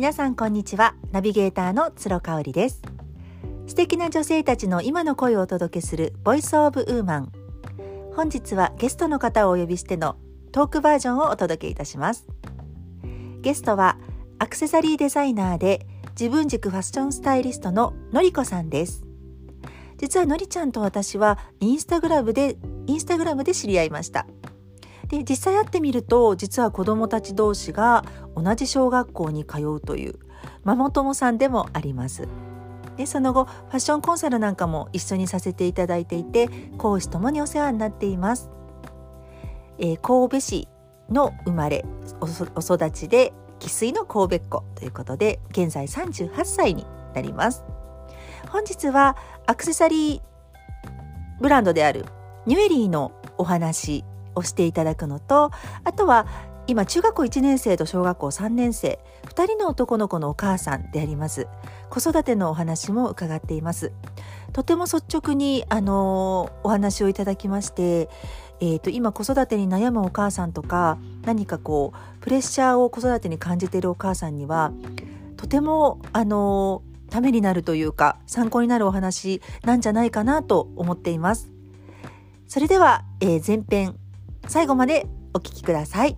皆さんこんにちは。ナビゲーターの鶴香織です。素敵な女性たちの今の声をお届けするボイスオブウーマン。本日はゲストの方をお呼びしてのトークバージョンをお届けいたします。ゲストはアクセサリーデザイナーで自分軸ファッションスタイリストののりこさんです。実はのりちゃんと私はインスタグラムでインスタグラムで知り合いました。で実際会ってみると実は子どもたち同士が同じ小学校に通うというママ友さんでもあります。でその後ファッションコンサルなんかも一緒にさせていただいていて講師ともにお世話になっています、えー、神戸市の生まれお育ちで生粋の神戸っ子ということで現在38歳になります。本日はアクセサリーブランドであるニュエリーのお話をしていただくのとあとは今中学校1年生と小学校3年生2人の男の子のお母さんであります子育てのお話も伺っていますとても率直にあのお話をいただきましてえーと、今子育てに悩むお母さんとか何かこうプレッシャーを子育てに感じているお母さんにはとてもあのためになるというか参考になるお話なんじゃないかなと思っています。それでは、えー、前編最後までお聞きください。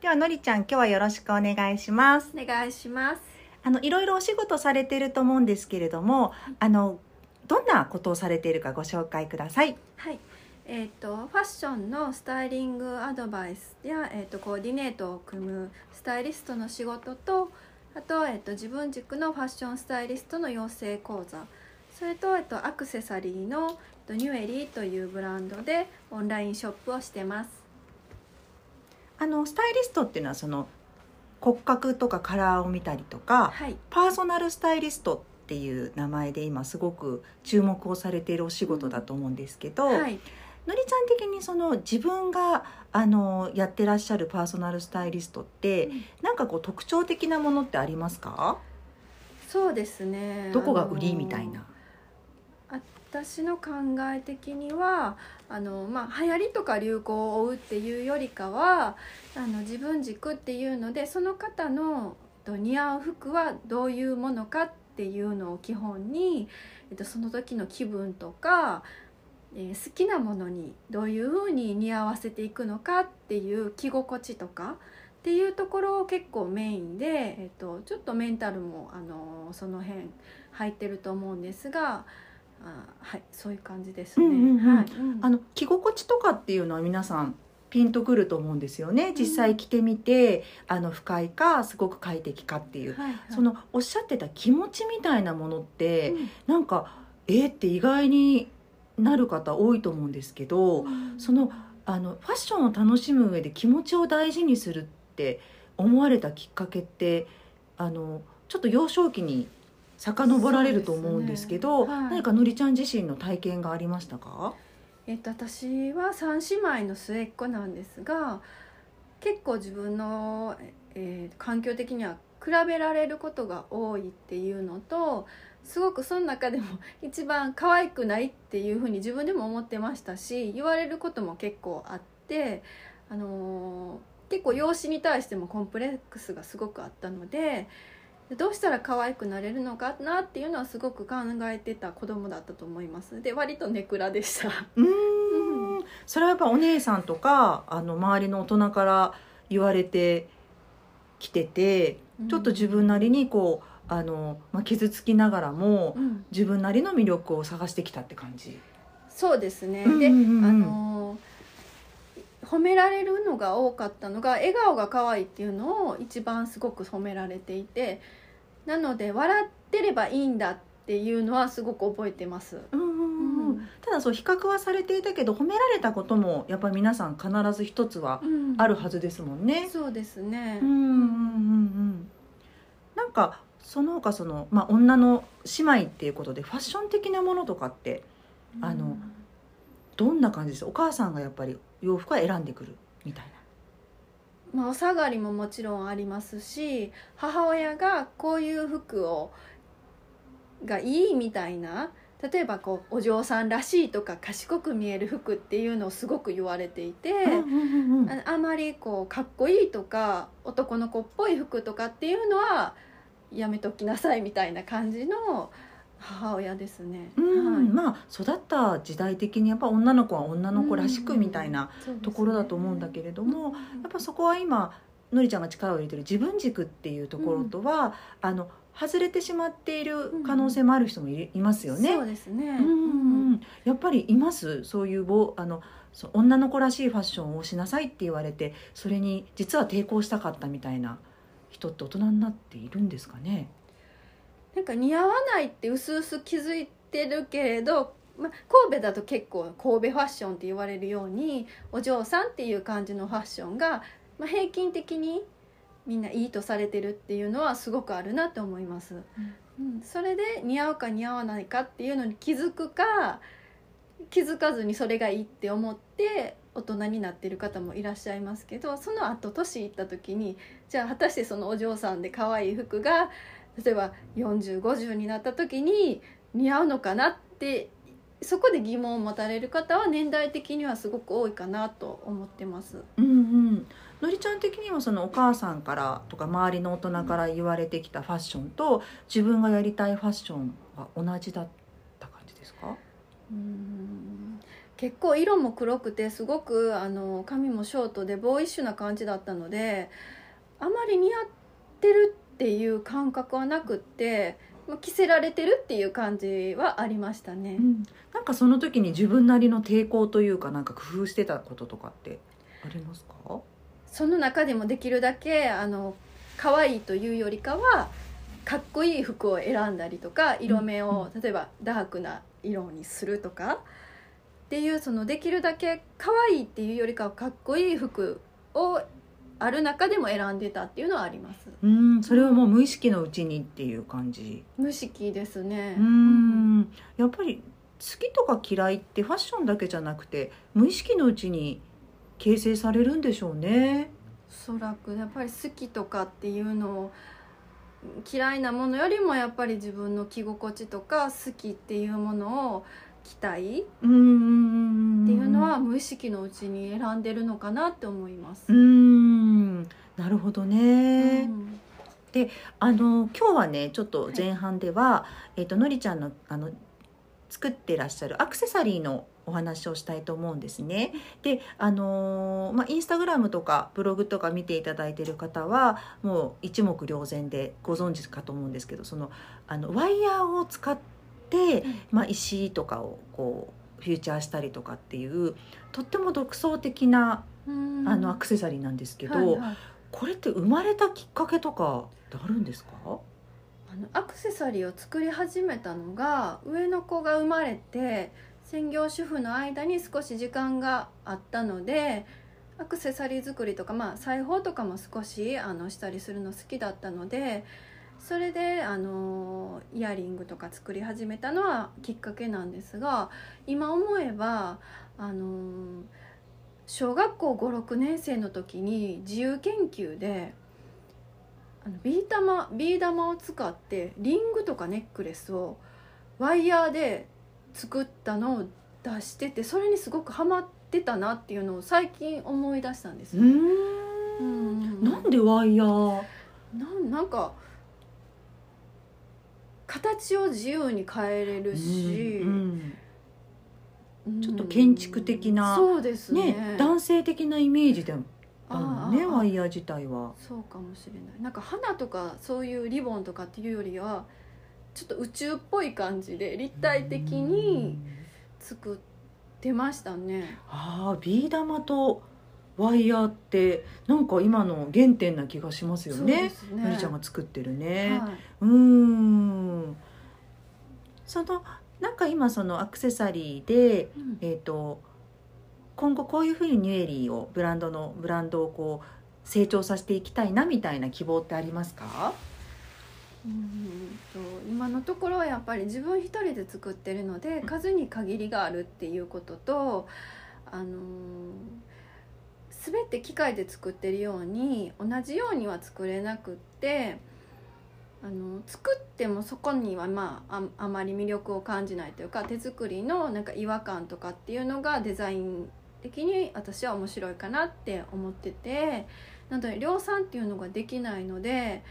ではのりちゃん今日はよろしくお願いします。お願いします。あのいろいろお仕事されてると思うんですけれども、あのどんなことをされているかご紹介ください。はい。えーと、ファッションのスタイリングアドバイスや、えーと、コーディネートを組むスタイリストの仕事とあと,、えーと自分軸のファッションスタイリストの養成講座それと、えっと、アクセサリーのニュエリーというブランドでオンラインショップをしてます。あのスタイリストっていうのはその骨格とかカラーを見たりとか、はい、パーソナルスタイリストっていう名前で今すごく注目をされているお仕事だと思うんですけど、はい、のりちゃん的にその自分があのやってらっしゃるパーソナルスタイリストって、うん、なんかこう特徴的なものってありますか？そうですね。どこが売りみたいな？私の考え的にはあの、まあ、流行りとか流行を追うっていうよりかはあの自分軸っていうのでその方の似合う服はどういうものかっていうのを基本に、えっと、その時の気分とか、えー、好きなものにどういうふうに似合わせていくのかっていう着心地とかっていうところを結構メインで、えっと、ちょっとメンタルもあのその辺入ってると思うんですが。あはいそういう感じですね。はい、あの着心地とかっていうのは皆さんピンとくると思うんですよね。実際着てみて、あの不快かすごく快適かっていう、はいはい、そのおっしゃってた気持ちみたいなものって、うん、なんかえー、って意外になる方多いと思うんですけど、うん、そのあのファッションを楽しむ上で気持ちを大事にするって思われたきっかけってあのちょっと幼少期に遡られると思うんですけど、ね。はい、何かのりちゃん自身の体験がありましたか？えっと、私は三姉妹の末っ子なんですが結構自分の、えー、環境的には比べられることが多いっていうのとすごくその中でも一番可愛くないっていうふうに自分でも思ってましたし言われることも結構あって、あのー、結構容姿に対してもコンプレックスがすごくあったのでどうしたら可愛くなれるのかなっていうのはすごく考えてた子供だったと思います。で割とネクラでした。うん。それはやっぱお姉さんとかあの周りの大人から言われてきててちょっと自分なりにこうあの、まあ、傷つきながらも、うん、自分なりの魅力を探してきたって感じ。そうですね、で、あの褒められるのが多かったのが笑顔が可愛いっていうのを一番すごく褒められていてなので笑ってればいいんだっていうのはすごく覚えてます。うんただそう比較はされていたけど褒められたこともやっぱり皆さん必ず一つはあるはずですもんね。うん、そうですね。うんうんうんうん。なんかその他そのまあ女の姉妹っていうことでファッション的なものとかって、あのどんな感じです？お母さんがやっぱり洋服は選んでくるみたいな。まあ、お下がりももちろんありますし母親がこういう服をがいいみたいな例えばこうお嬢さんらしいとか賢く見える服っていうのをすごく言われていて、うんうんあまりこうかっこいいとか男の子っぽい服とかっていうのはやめときなさいみたいな感じの母親ですね。うんはいまあ育った時代的にやっぱ女の子は女の子らしくみたいなところだと思うんだけれども、やっぱそこは今のりちゃんが力を入れてる自分軸っていうところとは、あの外れてしまっている可能性もある人もい,、いますよね。そうですね。うんうんやっぱりいます？そういうぼあの女の子らしいファッションをしなさいって言われてそれに実は抵抗したかったみたいな人って大人になっているんですかね？なんか似合わないってうすうす気づいてるけれど、まあ、神戸だと結構神戸ファッションって言われるようにお嬢さんっていう感じのファッションが、まあ、平均的にみんないいとされてるっていうのはすごくあるなと思います。うん、それで似合うか似合わないかっていうのに気づくか気づかずにそれがいいって思って大人になってる方もいらっしゃいますけどその後年いった時にじゃあ果たしてそのお嬢さんで可愛い服が例えば4050になった時に似合うのかなってそこで疑問を持たれる方は年代的にはすごく多いかなと思ってます。うんうん、のりちゃん的にはそのお母さんからとか周りの大人から言われてきたファッションと自分がやりたいファッションは同じだった感じですか？うん。結構色も黒くてすごくあの髪もショートでボーイッシュな感じだったのであまり似合ってるっていう感覚はなくってまあ着せられてるっていう感じはありましたね。うん、なんかその時に自分なりの抵抗というかなんか工夫してたこととかってありますか？その中でもできるだけあの可愛いというよりかはかっこいい服を選んだりとか色目を例えばダークな色にするとかっていうそのできるだけ可愛いっていうよりかはかっこいい服をある中でも選んでたっていうのはあります。うんそれはもう無意識のうちにっていう感じ。無意識ですね。うん。やっぱり好きとか嫌いってファッションだけじゃなくて無意識のうちに形成されるんでしょうね。おそらくやっぱり好きとかっていうのを嫌いなものよりもやっぱり自分の着心地とか好きっていうものを着たいうん。っていうのは無意識のうちに選んでるのかなって思います。うん。なるほどうね、んあの今日はねちょっと前半では、えっ、とのりちゃんのあの作ってらっしゃるアクセサリーのお話をしたいと思うんですね。であのーまあインスタグラムとかブログとか見ていただいている方はもう一目瞭然でご存知かと思うんですけどそのあのワイヤーを使って、まあ、石とかをこうフューチャーしたりとかっていうとっても独創的なうん。あのアクセサリーなんですけど、はいはい。これって生まれたきっかけとかってあるんですか？あのアクセサリーを作り始めたのが上の子が生まれて専業主婦の間に少し時間があったのでアクセサリー作りとか、まあ、裁縫とかも少しあのしたりするの好きだったのでそれであのイヤリングとか作り始めたのはきっかけなんですが今思えばあの小学校56年生の時に自由研究であのビー玉ビー玉を使ってリングとかネックレスをワイヤーで作ったのを出しててそれにすごくハマってたなっていうのを最近思い出したんですよ。うーうん。んなんでワイヤー？なんなんか形を自由に変えれるし、うんうん。ちょっと建築的なそうですね。ね男性的なイメージであるもんねああワイヤー自体は。そうかもしれない。なんか花とかそういうリボンとかっていうよりはちょっと宇宙っぽい感じで立体的に作ってましたね。ああビー玉とワイヤーってなんか今の原点な気がしますよね。すねのりちゃんが作ってるね。はうーん。そのなんか今そのアクセサリーでいうんえっ、と今後こういうふうにニュエリーをブランドのブランドをこう成長させていきたいなみたいな希望ってありますか？うんと今のところはやっぱり自分一人で作ってるので数に限りがあるっていうこととあのー全て機械で作ってるように同じようには作れなくってあの作ってもそこにはまあああまり魅力を感じないというか手作りのなんか違和感とかっていうのがデザイン的に私は面白いかなって思っててなので量産っていうのができないので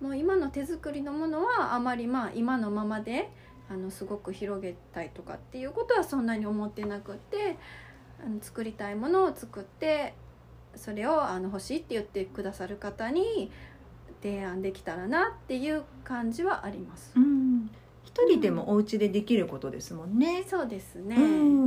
もう今の手作りのものはあまりまあ今のままであのすごく広げたいとかっていうことはそんなに思ってなくてあの作りたいものを作ってそれをあの欲しいって言ってくださる方に提案できたらなっていう感じはあります。うん一人でもお家でできることですもんね。そうですね。う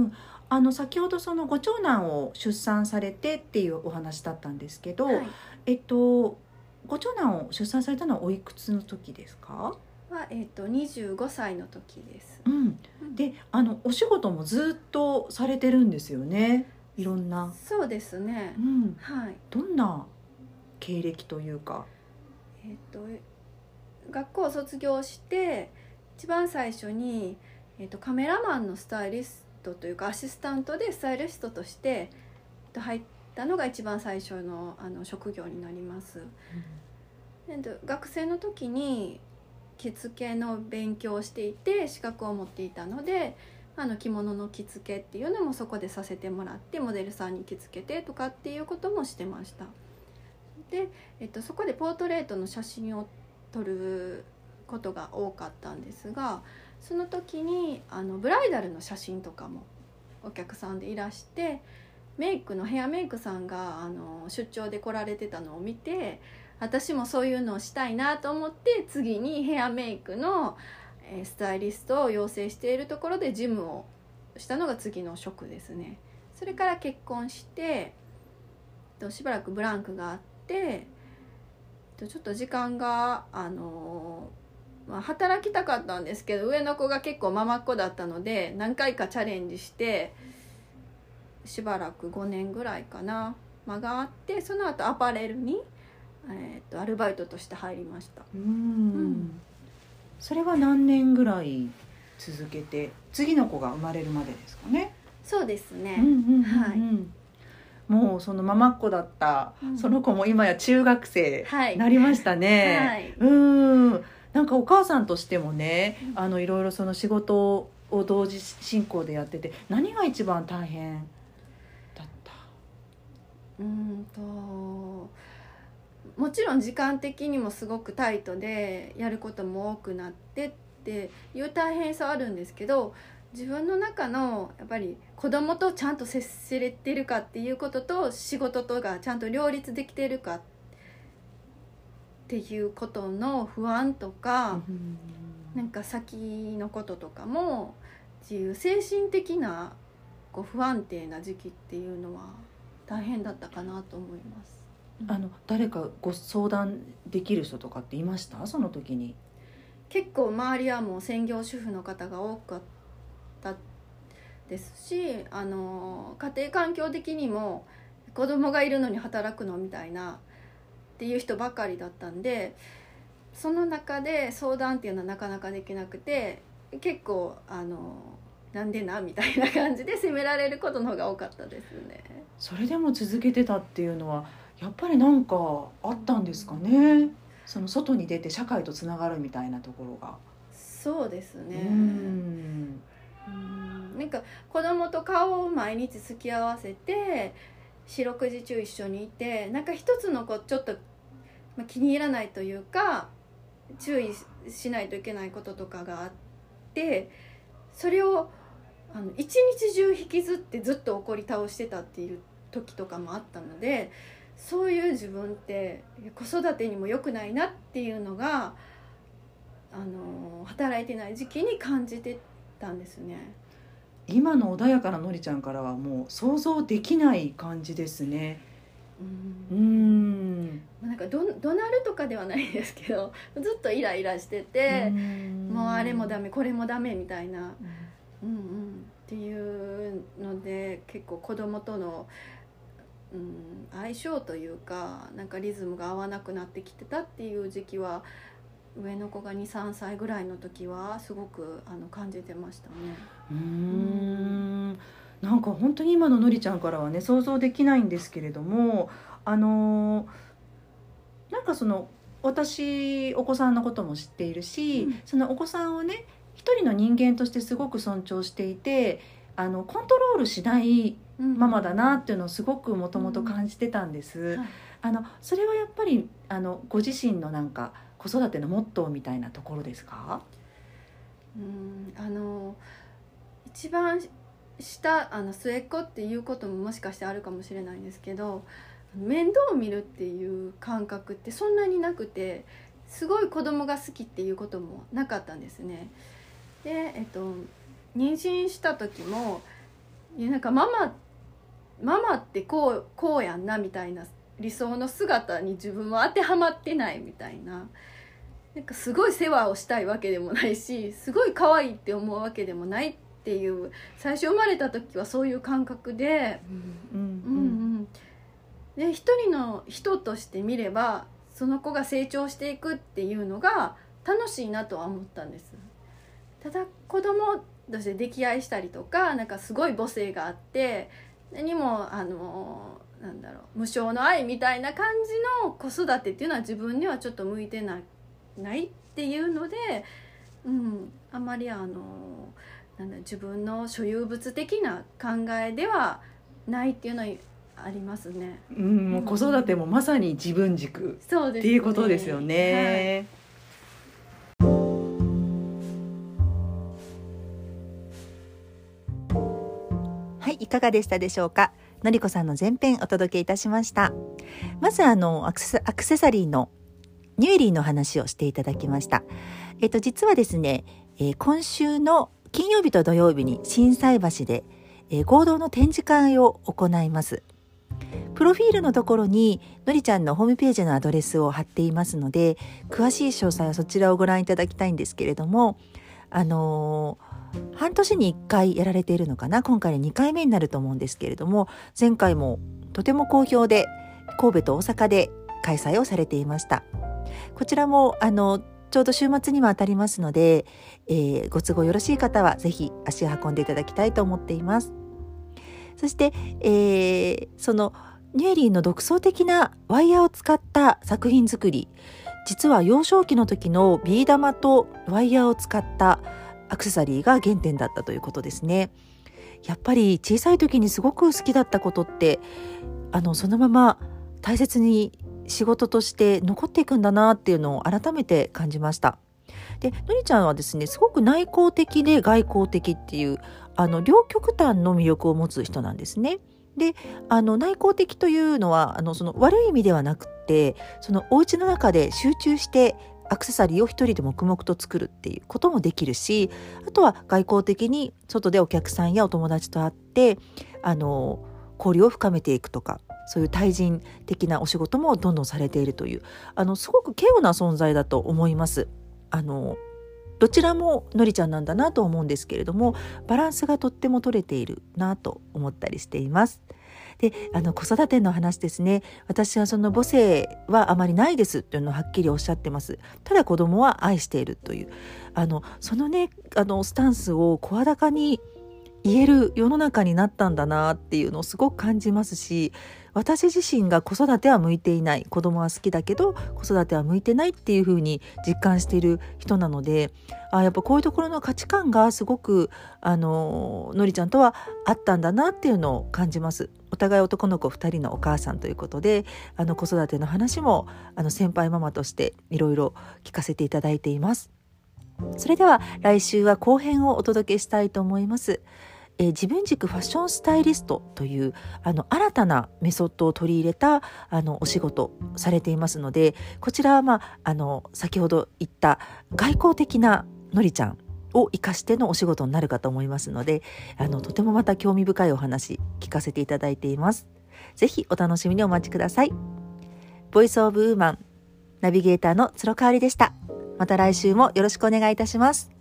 ん、あの先ほどそのご長男を出産されてっていうお話だったんですけど、はいえっとご長男を出産されたのはおいくつの時ですか？はえっ、と25歳の時です。うん。で、あのお仕事もずっとされてるんですよね。いろんな。そうですねう。ん。はい。どんな経歴というか。えっ、と学校を卒業して一番最初にえっ、とカメラマンのスタイリストというかアシスタントでスタイリストとしてえっと入ったのが一番最初のあの職業になります。えっと学生の時に着付けの勉強をしていて資格を持っていたのであの着物の着付けっていうのもそこでさせてもらってモデルさんに着付けてとかっていうこともしてました。で、えっと、そこでポートレートの写真を撮ることが多かったんですがその時にあのブライダルの写真とかもお客さんでいらしてメイクのヘアメイクさんがあの出張で来られてたのを見て私もそういうのをしたいなと思って次にヘアメイクのスタイリストを養成しているところでジムをしたのが次の職ですね。それから結婚してとしばらくブランクがあってとちょっと時間があのーまあ、働きたかったんですけど上の子が結構ママっ子だったので何回かチャレンジしてしばらく5年ぐらいかな間があってその後アパレルに、えー、とアルバイトとして入りました。うん。んそれは何年ぐらい続けて、次の子が生まれるまでですかね？そうですね、うんうんうんうん。はい。もうそのママっ子だった、うん。その子も今や中学生はい。なりましたね。はい。うん。なんかお母さんとしてもね、うん。あのいろいろその仕事を同時進行でやってて何が一番大変だった？うんともちろん時間的にもすごくタイトでやることも多くなってっていう大変さはあるんですけど自分の中のやっぱり子供とちゃんと接せれてるかっていうことと仕事とがちゃんと両立できてるかっていうことの不安とか、なんか先のこととかもっていう精神的なこう不安定な時期っていうのは大変だったかなと思います。あの誰かご相談できる人とかっていました？その時に。結構周りはもう専業主婦の方が多かったですしあの家庭環境的にも子供がいるのに働くのみたいなっていう人ばかりだったんでその中で相談っていうのはなかなかできなくて結構あのなんでなみたいな感じで責められることの方が多かったですね。それでも続けてたっていうのはやっぱりなんかあったんですかね。その外に出て社会とつながるみたいなところが。そうですね。うんうんなんか子供と顔を毎日付き合わせて四六時中一緒にいてなんか一つの子ちょっと、まあ、気に入らないというか注意しないといけないこととかがあってそれをあの一日中引きずってずっと怒り倒してたっていう時とかもあったのでそういう自分って子育てにも良くないなっていうのがあの働いてない時期に感じてたんですね。今の穏やかなのりちゃんからはもう想像できない感じですね。うんうん。なんかど怒鳴るとかではないですけど ずっとイライラしてて、もうあれもダメこれもダメみたいな、うんうん、っていうので結構子供との、うん、相性というかなんかリズムが合わなくなってきてたっていう時期は上の子が23歳ぐらいの時はすごくあの感じてましたね。うーんなんか本当に今ののりちゃんからはね想像できないんですけれどもあのーなんかその私お子さんのことも知っているし、うんそのお子さんをね一人の人間としてすごく尊重していてあのコントロールしないママだなっていうのをすごくもともと感じてたんです。はいあのそれはやっぱりあのご自身のなんか子育てのモットーみたいなところですか？うんあの一番下あの末っ子っていうことももしかしてあるかもしれないんですけど面倒を見るっていう感覚ってそんなになくてすごい子供が好きっていうこともなかったんですね。でえっと妊娠した時もなんかママママってこうこうやんなみたいな理想の姿に自分は当てはまってないみたいな。なんかすごい世話をしたいわけでもないしすごい可愛いって思うわけでもないっていう最初生まれた時はそういう感覚で、うん。うんうん、で一人の人として見ればその子が成長していくっていうのが楽しいなとは思ったんです。ただ子供として溺愛したりとかなんかすごい母性があって何もあのなんだろう無償の愛みたいな感じの子育てっていうのは自分にはちょっと向いてないないっていうので、うん、あまりあのなんだ自分の所有物的な考えではないっていうのはありますね。うん、もう子育てもまさに自分軸っていうことですよね。はい、いかがでしたでしょうか？のりこさんの前編お届けいたしました。まずあのアクセアクセサリーのニュエリーの話をしていただきました。えっと実はですね、えー今週の金曜日と土曜日に心斎橋で、えー合同の展示会を行います。プロフィールのところにのりちゃんのホームページのアドレスを貼っていますので詳しい詳細はそちらをご覧いただきたいんですけれどもあのー半年に1回やられているのかな？今回で2回目になると思うんですけれども前回もとても好評で神戸と大阪で開催をされていました。こちらもあのちょうど週末には当たりますので、えーご都合よろしい方はぜひ足を運んでいただきたいと思っています。そして、えーそのニュエリーの独創的なワイヤーを使った作品作り。実は幼少期の時のビー玉とワイヤーを使ったアクセサリーが原点だったということですね。やっぱり小さい時にすごく好きだったことってあのそのまま大切に仕事として残っていくんだなっていうのを改めて感じました。でのりちゃんはですねすごく内向的で外向的っていうあの両極端の魅力を持つ人なんですね。であの内向的というのはあのその悪い意味ではなくってそのお家の中で集中してアクセサリーを一人で黙々と作るっていうこともできるしあとは外交的に外でお客さんやお友達と会ってあの交流を深めていくとかそういう対人的なお仕事もどんどんされているというあのすごく稀有な存在だと思います。あのどちらものりちゃんなんだなと思うんですけれどもバランスがとっても取れているなと思ったりしています。であの子育ての話ですね。私はその母性はあまりないですというのをはっきりおっしゃってます。ただ子供は愛しているという。あのそのねあのスタンスを声高に言える世の中になったんだなっていうのをすごく感じますし私自身が子育ては向いていない子供は好きだけど子育ては向いてないっていうふうに実感している人なのであやっぱこういうところの価値観がすごくあののりちゃんとはあったんだなっていうのを感じます。お互い男の子2人のお母さんということであの子育ての話もあの先輩ママとしていろいろ聞かせていただいています。それでは来週は後編をお届けしたいと思います。えー自分軸ファッションスタイリストというあの新たなメソッドを取り入れたあのお仕事されていますのでこちらは、まあ、あの先ほど言った外交的なのりちゃんを生かしてのお仕事になるかと思いますのであのとてもまた興味深いお話聞かせていただいています。ぜひお楽しみにお待ちください。ボイスオブウーマンナビゲーターの鶴香織でした。また来週もよろしくお願いいたします。